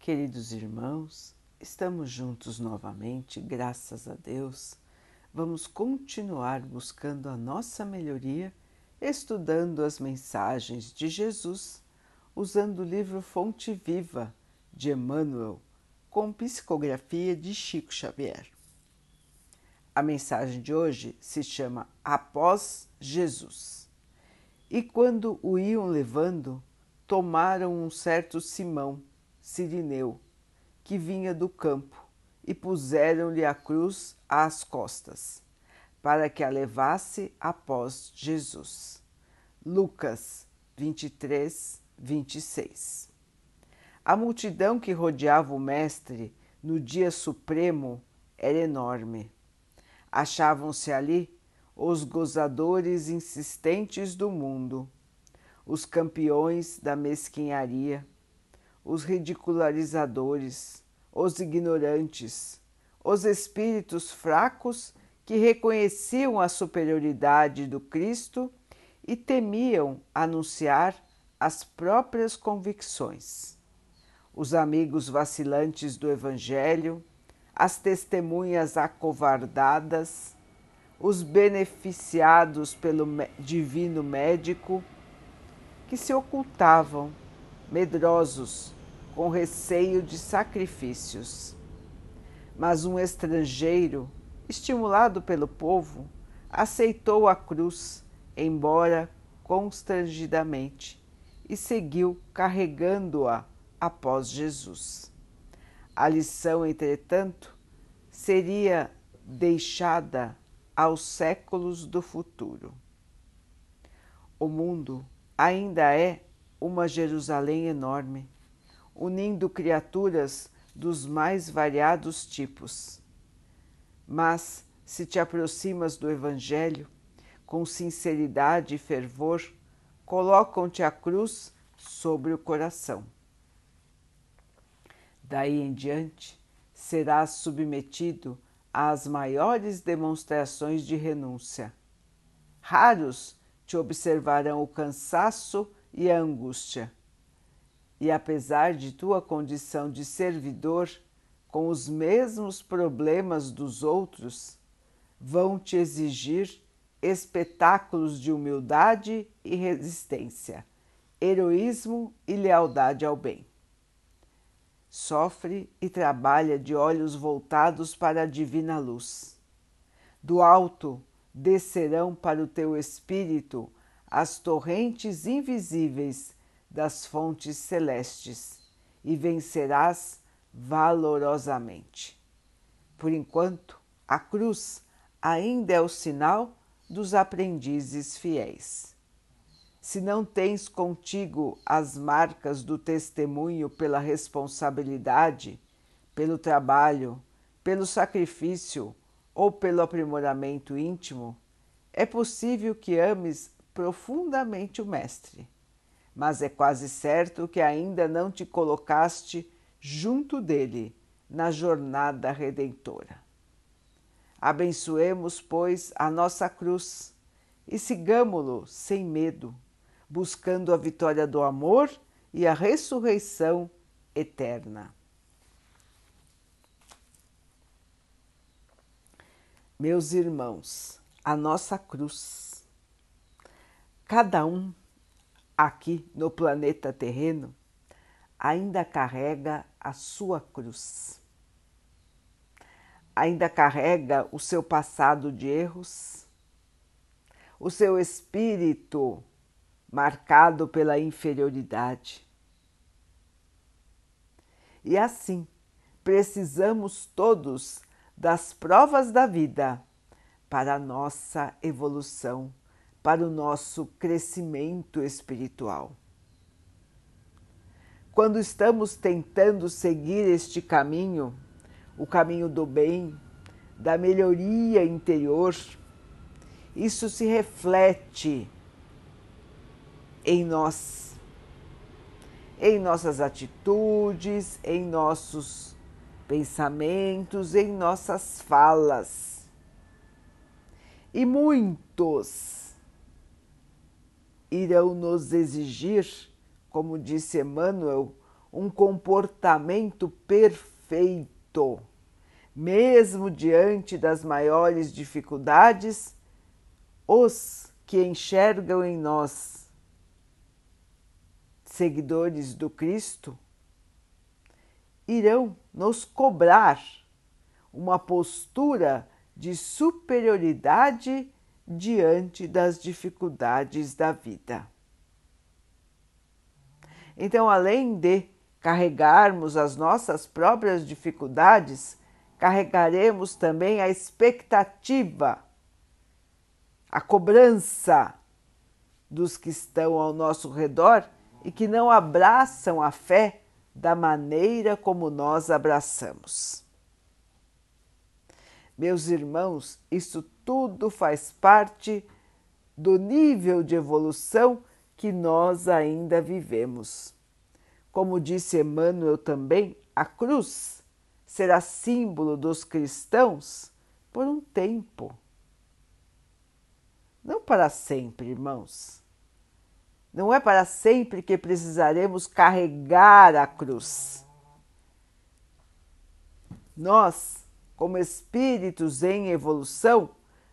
Queridos irmãos, estamos juntos novamente, graças a Deus. Vamos continuar buscando a nossa melhoria, estudando as mensagens de Jesus, usando o livro Fonte Viva de Emmanuel, com psicografia de Chico Xavier. A mensagem de hoje se chama Após Jesus. E quando o iam levando, tomaram um certo Simão Sirineu, que vinha do campo, e puseram-lhe a cruz às costas, para que a levasse após Jesus. Lucas 23, 26. A multidão que rodeava o Mestre no dia supremo era enorme. Achavam-se ali os gozadores insistentes do mundo, os campeões da mesquinharia os ridicularizadores, os ignorantes, os espíritos fracos que reconheciam a superioridade do Cristo e temiam anunciar as próprias convicções. Os amigos vacilantes do Evangelho, as testemunhas acovardadas, os beneficiados pelo divino médico, que se ocultavam medrosos, com receio de sacrifícios. Mas um estrangeiro, estimulado pelo povo, aceitou a cruz, embora constrangidamente, e seguiu carregando-a após Jesus. A lição, entretanto, seria deixada aos séculos do futuro. O mundo ainda é uma Jerusalém enorme, unindo criaturas dos mais variados tipos. Mas, se te aproximas do Evangelho, com sinceridade e fervor, colocam-te a cruz sobre o coração. Daí em diante, serás submetido às maiores demonstrações de renúncia. Raros te observarão o cansaço e a angústia. E apesar de tua condição de servidor, com os mesmos problemas dos outros, vão te exigir espetáculos de humildade e resistência, heroísmo e lealdade ao bem. Sofre e trabalha de olhos voltados para a divina luz. Do alto descerão para o teu espírito as torrentes invisíveis das fontes celestes e vencerás valorosamente. Por enquanto, a cruz ainda é o sinal dos aprendizes fiéis. Se não tens contigo as marcas do testemunho pela responsabilidade, pelo trabalho, pelo sacrifício ou pelo aprimoramento íntimo, é possível que ames profundamente o Mestre, mas é quase certo que ainda não te colocaste junto dele na jornada redentora. Abençoemos, pois, a nossa cruz e sigamo-lo sem medo, buscando a vitória do amor e a ressurreição eterna. Meus irmãos, a nossa cruz Cada um aqui no planeta terreno ainda carrega a sua cruz, ainda carrega o seu passado de erros, o seu espírito marcado pela inferioridade. E assim, precisamos todos das provas da vida para nossa evolução para o nosso crescimento espiritual. Quando estamos tentando seguir este caminho, o caminho do bem, da melhoria interior, isso se reflete em nós, em nossas atitudes, em nossos pensamentos, em nossas falas. E muitos irão nos exigir, como disse Emmanuel, um comportamento perfeito, mesmo diante das maiores dificuldades, os que enxergam em nós seguidores do Cristo irão nos cobrar uma postura de superioridade diante das dificuldades da vida. Então, além de carregarmos as nossas próprias dificuldades, carregaremos também a expectativa, a cobrança dos que estão ao nosso redor e que não abraçam a fé da maneira como nós abraçamos. Meus irmãos, isso tudo faz parte do nível de evolução que nós ainda vivemos. Como disse Emmanuel também, a cruz será símbolo dos cristãos por um tempo. Não para sempre, irmãos. Não é para sempre que precisaremos carregar a cruz. Nós, como espíritos em evolução,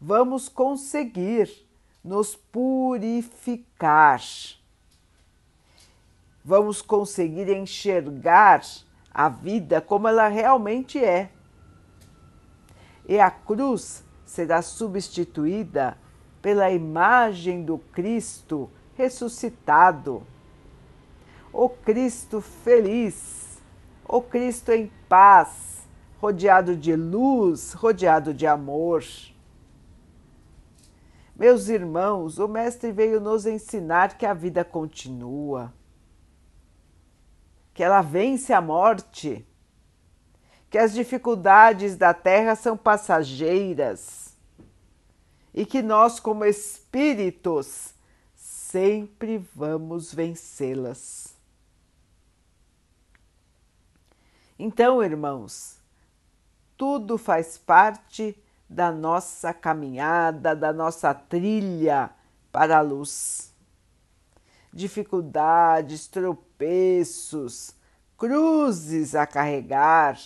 vamos conseguir nos purificar vamos conseguir enxergar a vida como ela realmente é. E a cruz será substituída pela imagem do Cristo ressuscitado. O Cristo feliz, o Cristo em paz, rodeado de luz, rodeado de amor. Meus irmãos, o Mestre veio nos ensinar que a vida continua que ela vence a morte, que as dificuldades da terra são passageiras e que nós, como espíritos, sempre vamos vencê-las. Então, irmãos, tudo faz parte da nossa caminhada, da nossa trilha para a luz dificuldades, tropeços, cruzes a carregar,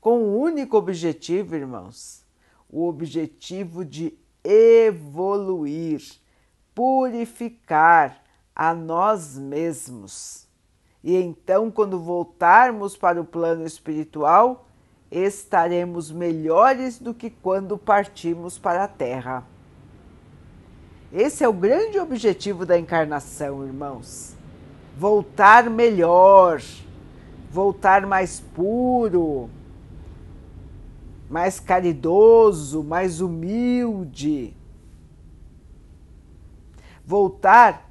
com um único objetivo, irmãos, o objetivo de evoluir, purificar a nós mesmos. E então, quando voltarmos para o plano espiritual, estaremos melhores do que quando partimos para a Terra. Esse é o grande objetivo da encarnação, irmãos. Voltar melhor, voltar mais puro, mais caridoso, mais humilde. Voltar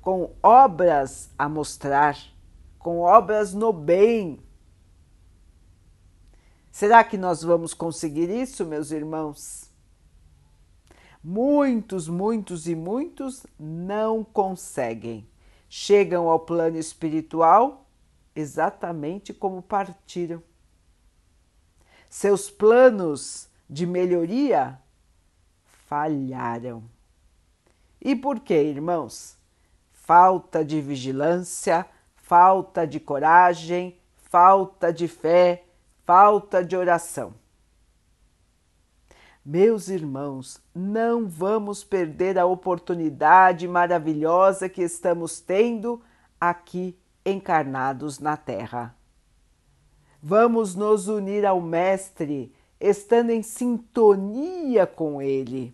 com obras a mostrar, com obras no bem. Será que nós vamos conseguir isso, meus irmãos? Muitos, muitos e muitos não conseguem. Chegam ao plano espiritual exatamente como partiram. Seus planos de melhoria falharam. E por quê, irmãos? Falta de vigilância, falta de coragem, falta de fé, falta de oração. Meus irmãos, não vamos perder a oportunidade maravilhosa que estamos tendo aqui encarnados na Terra. Vamos nos unir ao Mestre, estando em sintonia com Ele,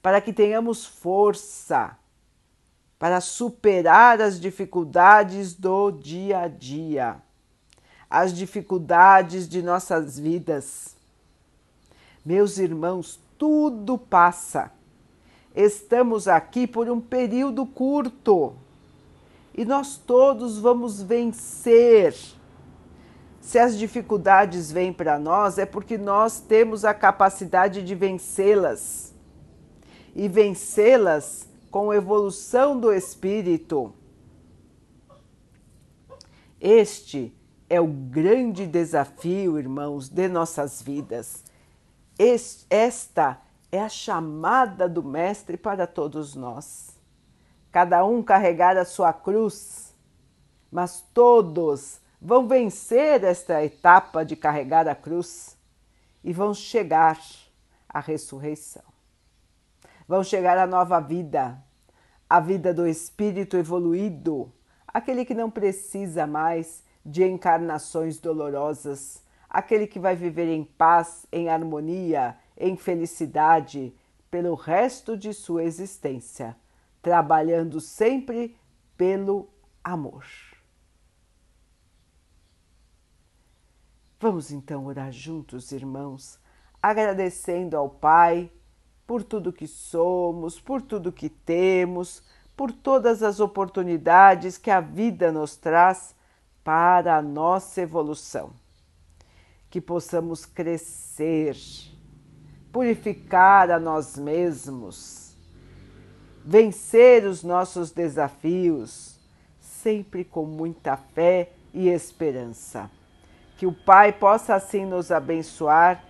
para que tenhamos força para superar as dificuldades do dia a dia, as dificuldades de nossas vidas meus irmãos, tudo passa. Estamos aqui por um período curto e nós todos vamos vencer. Se as dificuldades vêm para nós, é porque nós temos a capacidade de vencê-las e vencê-las com evolução do espírito. Este é o grande desafio, irmãos, de nossas vidas esta é a chamada do Mestre para todos nós. Cada um carregar a sua cruz mas todos vão vencer esta etapa de carregar a cruz e vão chegar à ressurreição. Vão chegar à nova vida, a vida do espírito evoluído, aquele que não precisa mais de encarnações dolorosas, aquele que vai viver em paz, em harmonia, em felicidade pelo resto de sua existência, trabalhando sempre pelo amor. Vamos então orar juntos, irmãos, agradecendo ao Pai por tudo que somos, por tudo que temos, por todas as oportunidades que a vida nos traz para a nossa evolução. Que possamos crescer, purificar a nós mesmos, vencer os nossos desafios, sempre com muita fé e esperança. Que o Pai possa assim nos abençoar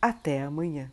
Até amanhã.